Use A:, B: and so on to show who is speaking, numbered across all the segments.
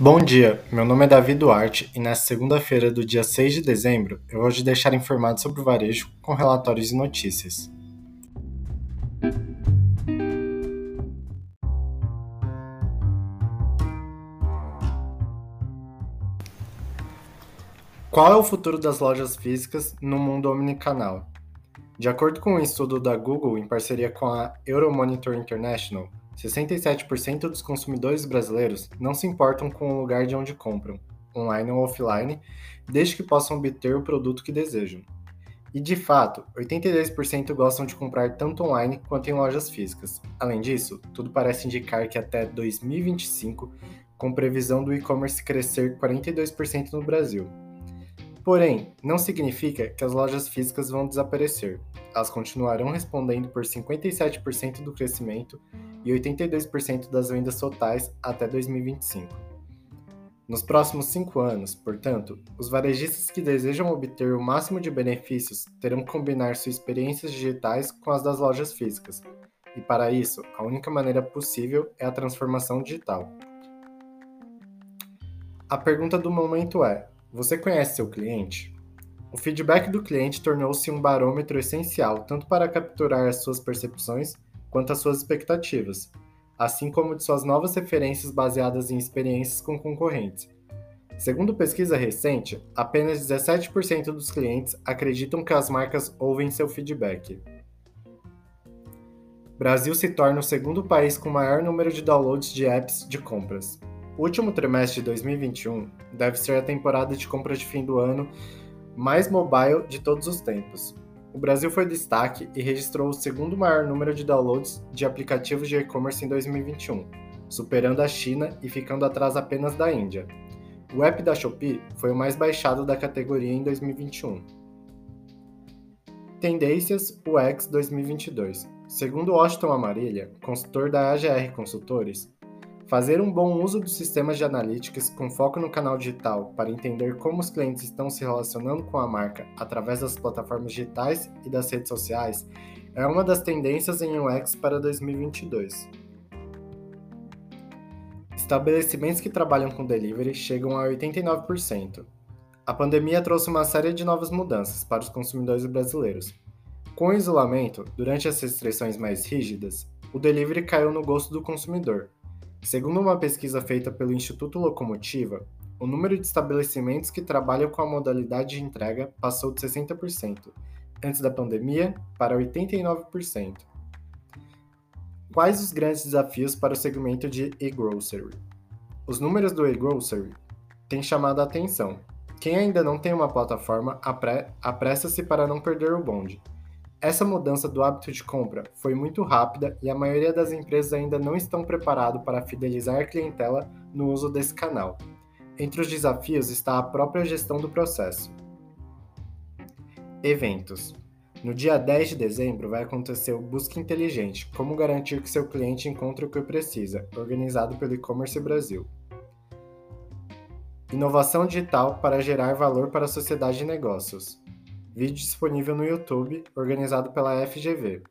A: Bom dia, meu nome é Davi Duarte e nesta segunda-feira do dia 6 de dezembro eu vou te deixar informado sobre o varejo com relatórios e notícias. Qual é o futuro das lojas físicas no mundo omnicanal? De acordo com um estudo da Google em parceria com a Euromonitor International, 67% dos consumidores brasileiros não se importam com o lugar de onde compram, online ou offline, desde que possam obter o produto que desejam. E de fato, 82% gostam de comprar tanto online quanto em lojas físicas. Além disso, tudo parece indicar que até 2025, com previsão do e-commerce crescer 42% no Brasil. Porém, não significa que as lojas físicas vão desaparecer. Elas continuarão respondendo por 57% do crescimento e 82% das vendas totais até 2025. Nos próximos cinco anos, portanto, os varejistas que desejam obter o máximo de benefícios terão que combinar suas experiências digitais com as das lojas físicas, e para isso, a única maneira possível é a transformação digital. A pergunta do momento é: você conhece seu cliente? O feedback do cliente tornou-se um barômetro essencial tanto para capturar as suas percepções quanto às suas expectativas, assim como de suas novas referências baseadas em experiências com concorrentes. Segundo pesquisa recente, apenas 17% dos clientes acreditam que as marcas ouvem seu feedback. Brasil se torna o segundo país com maior número de downloads de apps de compras. O último trimestre de 2021 deve ser a temporada de compras de fim do ano mais mobile de todos os tempos, o Brasil foi destaque e registrou o segundo maior número de downloads de aplicativos de e-commerce em 2021, superando a China e ficando atrás apenas da Índia. O app da Shopee foi o mais baixado da categoria em 2021. Tendências UX 2022. Segundo Washington Amarilha, consultor da AGR Consultores, Fazer um bom uso dos sistemas de analytics com foco no canal digital para entender como os clientes estão se relacionando com a marca através das plataformas digitais e das redes sociais é uma das tendências em UX para 2022. Estabelecimentos que trabalham com delivery chegam a 89%. A pandemia trouxe uma série de novas mudanças para os consumidores brasileiros. Com o isolamento, durante as restrições mais rígidas, o delivery caiu no gosto do consumidor Segundo uma pesquisa feita pelo Instituto Locomotiva, o número de estabelecimentos que trabalham com a modalidade de entrega passou de 60%, antes da pandemia, para 89%. Quais os grandes desafios para o segmento de e-grocery? Os números do e-grocery têm chamado a atenção. Quem ainda não tem uma plataforma, apressa-se para não perder o bonde. Essa mudança do hábito de compra foi muito rápida e a maioria das empresas ainda não estão preparadas para fidelizar a clientela no uso desse canal. Entre os desafios está a própria gestão do processo. Eventos. No dia 10 de dezembro vai acontecer o Busca Inteligente Como garantir que seu cliente encontre o que precisa, organizado pelo E-Commerce Brasil. Inovação digital para gerar valor para a sociedade de negócios. Vídeo disponível no YouTube, organizado pela FGV.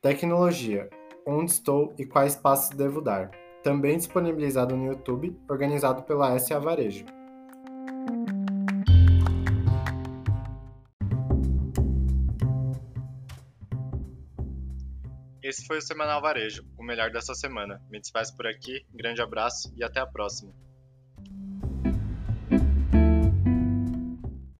A: Tecnologia: Onde estou e quais passos devo dar? Também disponibilizado no YouTube, organizado pela SA Varejo.
B: Esse foi o Semanal Varejo, o melhor dessa semana. Me despeço por aqui, grande abraço e até a próxima.